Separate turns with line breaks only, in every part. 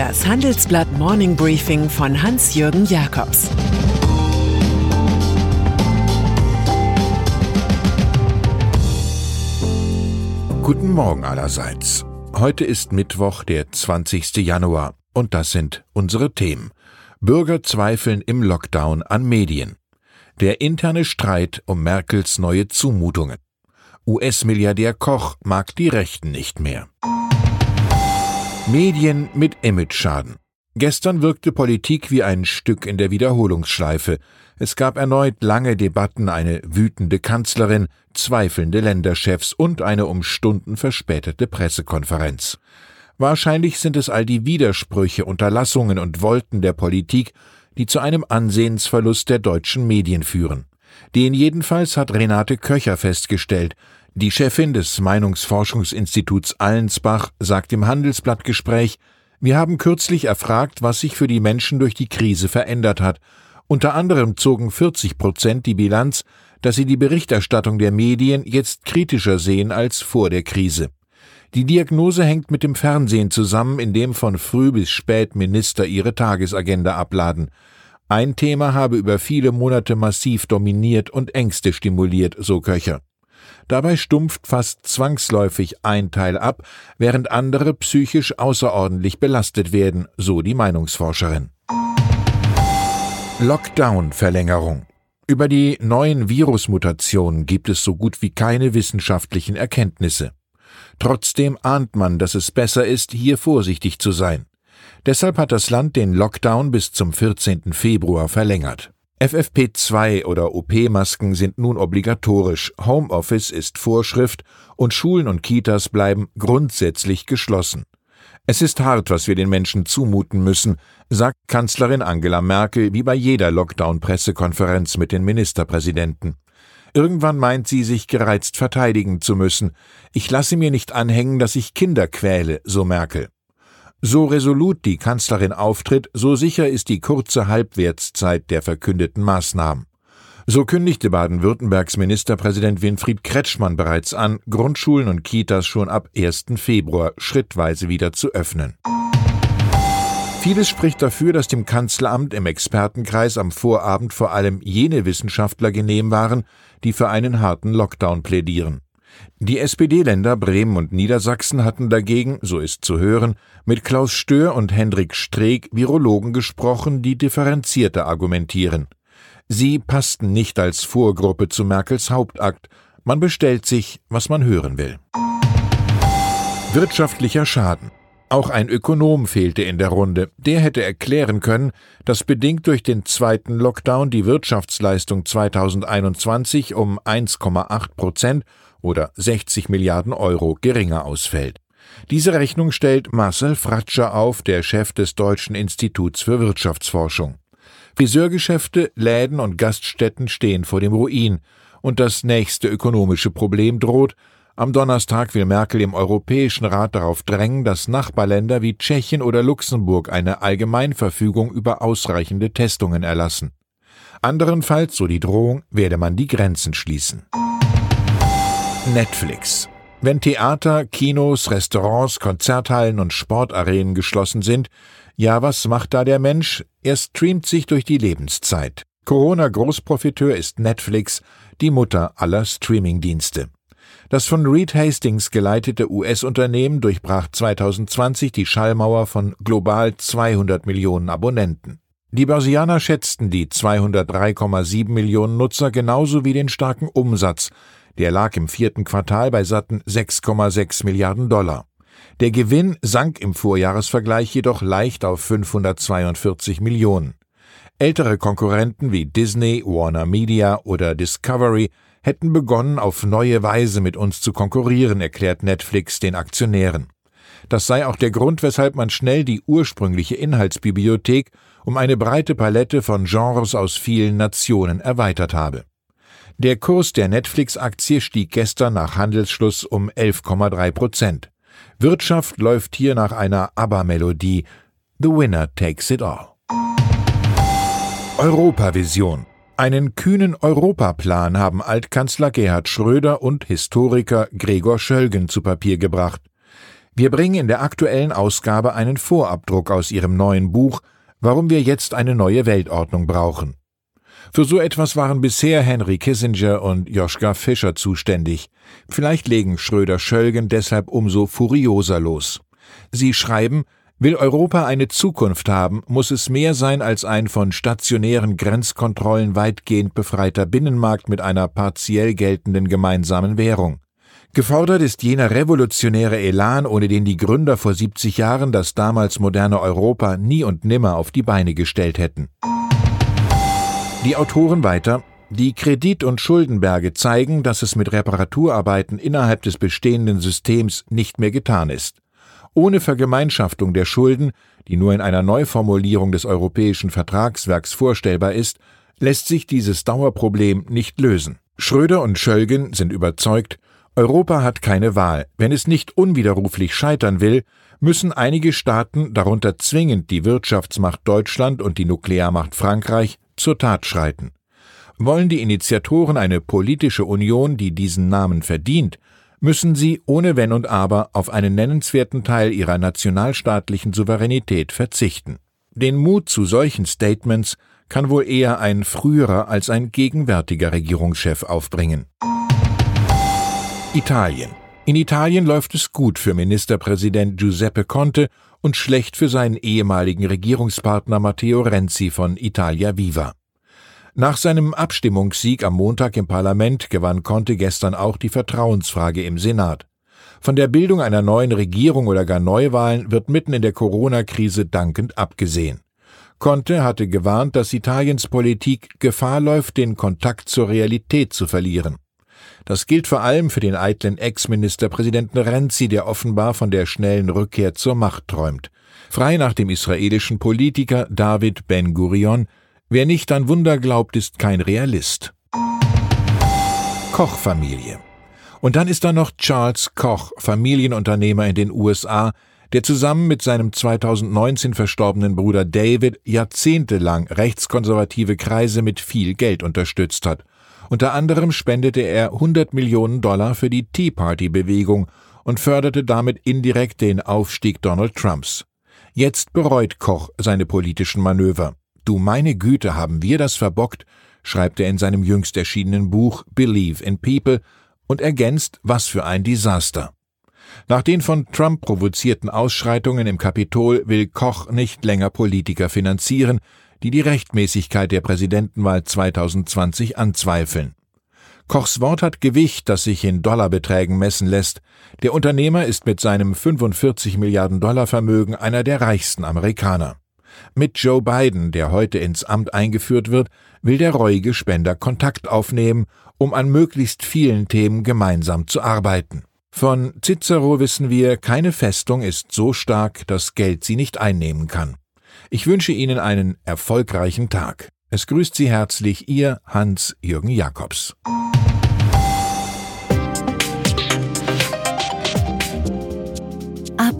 Das Handelsblatt Morning Briefing von Hans-Jürgen Jakobs
Guten Morgen allerseits. Heute ist Mittwoch, der 20. Januar, und das sind unsere Themen. Bürger zweifeln im Lockdown an Medien. Der interne Streit um Merkels neue Zumutungen. US-Milliardär Koch mag die Rechten nicht mehr. Medien mit Imageschaden. Gestern wirkte Politik wie ein Stück in der Wiederholungsschleife. Es gab erneut lange Debatten, eine wütende Kanzlerin, zweifelnde Länderchefs und eine um Stunden verspätete Pressekonferenz. Wahrscheinlich sind es all die Widersprüche, Unterlassungen und Wolten der Politik, die zu einem Ansehensverlust der deutschen Medien führen. Den jedenfalls hat Renate Köcher festgestellt. Die Chefin des Meinungsforschungsinstituts Allensbach sagt im Handelsblattgespräch, wir haben kürzlich erfragt, was sich für die Menschen durch die Krise verändert hat. Unter anderem zogen 40 Prozent die Bilanz, dass sie die Berichterstattung der Medien jetzt kritischer sehen als vor der Krise. Die Diagnose hängt mit dem Fernsehen zusammen, in dem von früh bis spät Minister ihre Tagesagenda abladen. Ein Thema habe über viele Monate massiv dominiert und Ängste stimuliert, so Köcher. Dabei stumpft fast zwangsläufig ein Teil ab, während andere psychisch außerordentlich belastet werden, so die Meinungsforscherin. Lockdown-Verlängerung. Über die neuen Virusmutationen gibt es so gut wie keine wissenschaftlichen Erkenntnisse. Trotzdem ahnt man, dass es besser ist, hier vorsichtig zu sein. Deshalb hat das Land den Lockdown bis zum 14. Februar verlängert. FFP2 oder OP-Masken sind nun obligatorisch, Homeoffice ist Vorschrift und Schulen und Kitas bleiben grundsätzlich geschlossen. Es ist hart, was wir den Menschen zumuten müssen, sagt Kanzlerin Angela Merkel wie bei jeder Lockdown-Pressekonferenz mit den Ministerpräsidenten. Irgendwann meint sie, sich gereizt verteidigen zu müssen. Ich lasse mir nicht anhängen, dass ich Kinder quäle, so Merkel. So resolut die Kanzlerin auftritt, so sicher ist die kurze Halbwertszeit der verkündeten Maßnahmen. So kündigte Baden-Württembergs Ministerpräsident Winfried Kretschmann bereits an, Grundschulen und Kitas schon ab 1. Februar schrittweise wieder zu öffnen. Vieles spricht dafür, dass dem Kanzleramt im Expertenkreis am Vorabend vor allem jene Wissenschaftler genehm waren, die für einen harten Lockdown plädieren. Die SPD-Länder Bremen und Niedersachsen hatten dagegen, so ist zu hören, mit Klaus Stör und Hendrik Streeck Virologen gesprochen, die differenzierter argumentieren. Sie passten nicht als Vorgruppe zu Merkels Hauptakt. Man bestellt sich, was man hören will. Wirtschaftlicher Schaden. Auch ein Ökonom fehlte in der Runde. Der hätte erklären können, dass bedingt durch den zweiten Lockdown die Wirtschaftsleistung 2021 um 1,8 Prozent oder 60 Milliarden Euro geringer ausfällt. Diese Rechnung stellt Marcel Fratscher auf, der Chef des Deutschen Instituts für Wirtschaftsforschung. Friseurgeschäfte, Läden und Gaststätten stehen vor dem Ruin, und das nächste ökonomische Problem droht. Am Donnerstag will Merkel im Europäischen Rat darauf drängen, dass Nachbarländer wie Tschechien oder Luxemburg eine Allgemeinverfügung über ausreichende Testungen erlassen. Anderenfalls, so die Drohung, werde man die Grenzen schließen. Netflix. Wenn Theater, Kinos, Restaurants, Konzerthallen und Sportarenen geschlossen sind, ja, was macht da der Mensch? Er streamt sich durch die Lebenszeit. Corona-Großprofiteur ist Netflix, die Mutter aller Streamingdienste. Das von Reed Hastings geleitete US-Unternehmen durchbrach 2020 die Schallmauer von global 200 Millionen Abonnenten. Die Börsianer schätzten die 203,7 Millionen Nutzer genauso wie den starken Umsatz, der lag im vierten Quartal bei satten 6,6 Milliarden Dollar. Der Gewinn sank im Vorjahresvergleich jedoch leicht auf 542 Millionen. Ältere Konkurrenten wie Disney, Warner Media oder Discovery hätten begonnen, auf neue Weise mit uns zu konkurrieren, erklärt Netflix den Aktionären. Das sei auch der Grund, weshalb man schnell die ursprüngliche Inhaltsbibliothek um eine breite Palette von Genres aus vielen Nationen erweitert habe. Der Kurs der Netflix-Aktie stieg gestern nach Handelsschluss um 11,3 Prozent. Wirtschaft läuft hier nach einer ABBA-Melodie. The winner takes it all. Europavision. Einen kühnen Europaplan haben Altkanzler Gerhard Schröder und Historiker Gregor Schölgen zu Papier gebracht. Wir bringen in der aktuellen Ausgabe einen Vorabdruck aus Ihrem neuen Buch Warum wir jetzt eine neue Weltordnung brauchen. Für so etwas waren bisher Henry Kissinger und Joschka Fischer zuständig. Vielleicht legen Schröder-Schölgen deshalb umso furioser los. Sie schreiben, Will Europa eine Zukunft haben, muss es mehr sein als ein von stationären Grenzkontrollen weitgehend befreiter Binnenmarkt mit einer partiell geltenden gemeinsamen Währung. Gefordert ist jener revolutionäre Elan, ohne den die Gründer vor 70 Jahren das damals moderne Europa nie und nimmer auf die Beine gestellt hätten. Die Autoren weiter Die Kredit- und Schuldenberge zeigen, dass es mit Reparaturarbeiten innerhalb des bestehenden Systems nicht mehr getan ist. Ohne Vergemeinschaftung der Schulden, die nur in einer Neuformulierung des europäischen Vertragswerks vorstellbar ist, lässt sich dieses Dauerproblem nicht lösen. Schröder und Schölgen sind überzeugt, Europa hat keine Wahl. Wenn es nicht unwiderruflich scheitern will, müssen einige Staaten, darunter zwingend die Wirtschaftsmacht Deutschland und die Nuklearmacht Frankreich, zur Tat schreiten. Wollen die Initiatoren eine politische Union, die diesen Namen verdient, müssen sie ohne Wenn und Aber auf einen nennenswerten Teil ihrer nationalstaatlichen Souveränität verzichten. Den Mut zu solchen Statements kann wohl eher ein früherer als ein gegenwärtiger Regierungschef aufbringen. Italien. In Italien läuft es gut für Ministerpräsident Giuseppe Conte und schlecht für seinen ehemaligen Regierungspartner Matteo Renzi von Italia Viva. Nach seinem Abstimmungssieg am Montag im Parlament gewann Conte gestern auch die Vertrauensfrage im Senat. Von der Bildung einer neuen Regierung oder gar Neuwahlen wird mitten in der Corona-Krise dankend abgesehen. Conte hatte gewarnt, dass Italiens Politik Gefahr läuft, den Kontakt zur Realität zu verlieren. Das gilt vor allem für den eitlen Ex-Ministerpräsidenten Renzi, der offenbar von der schnellen Rückkehr zur Macht träumt. Frei nach dem israelischen Politiker David Ben-Gurion Wer nicht an Wunder glaubt, ist kein Realist. Koch-Familie. Und dann ist da noch Charles Koch, Familienunternehmer in den USA, der zusammen mit seinem 2019 verstorbenen Bruder David jahrzehntelang rechtskonservative Kreise mit viel Geld unterstützt hat. Unter anderem spendete er 100 Millionen Dollar für die Tea Party Bewegung und förderte damit indirekt den Aufstieg Donald Trumps. Jetzt bereut Koch seine politischen Manöver. Du meine Güte, haben wir das verbockt, schreibt er in seinem jüngst erschienenen Buch Believe in People und ergänzt, was für ein Desaster. Nach den von Trump provozierten Ausschreitungen im Kapitol will Koch nicht länger Politiker finanzieren, die die Rechtmäßigkeit der Präsidentenwahl 2020 anzweifeln. Kochs Wort hat Gewicht, das sich in Dollarbeträgen messen lässt. Der Unternehmer ist mit seinem 45 Milliarden Dollar Vermögen einer der reichsten Amerikaner. Mit Joe Biden, der heute ins Amt eingeführt wird, will der reuige Spender Kontakt aufnehmen, um an möglichst vielen Themen gemeinsam zu arbeiten. Von Cicero wissen wir, keine Festung ist so stark, dass Geld sie nicht einnehmen kann. Ich wünsche Ihnen einen erfolgreichen Tag. Es grüßt Sie herzlich Ihr Hans-Jürgen Jakobs.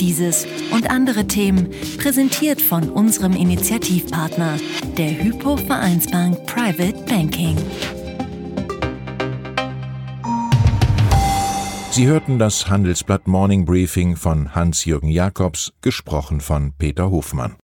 Dieses und andere Themen präsentiert von unserem Initiativpartner, der Hypo Vereinsbank Private Banking.
Sie hörten das Handelsblatt Morning Briefing von Hans-Jürgen Jakobs, gesprochen von Peter Hofmann.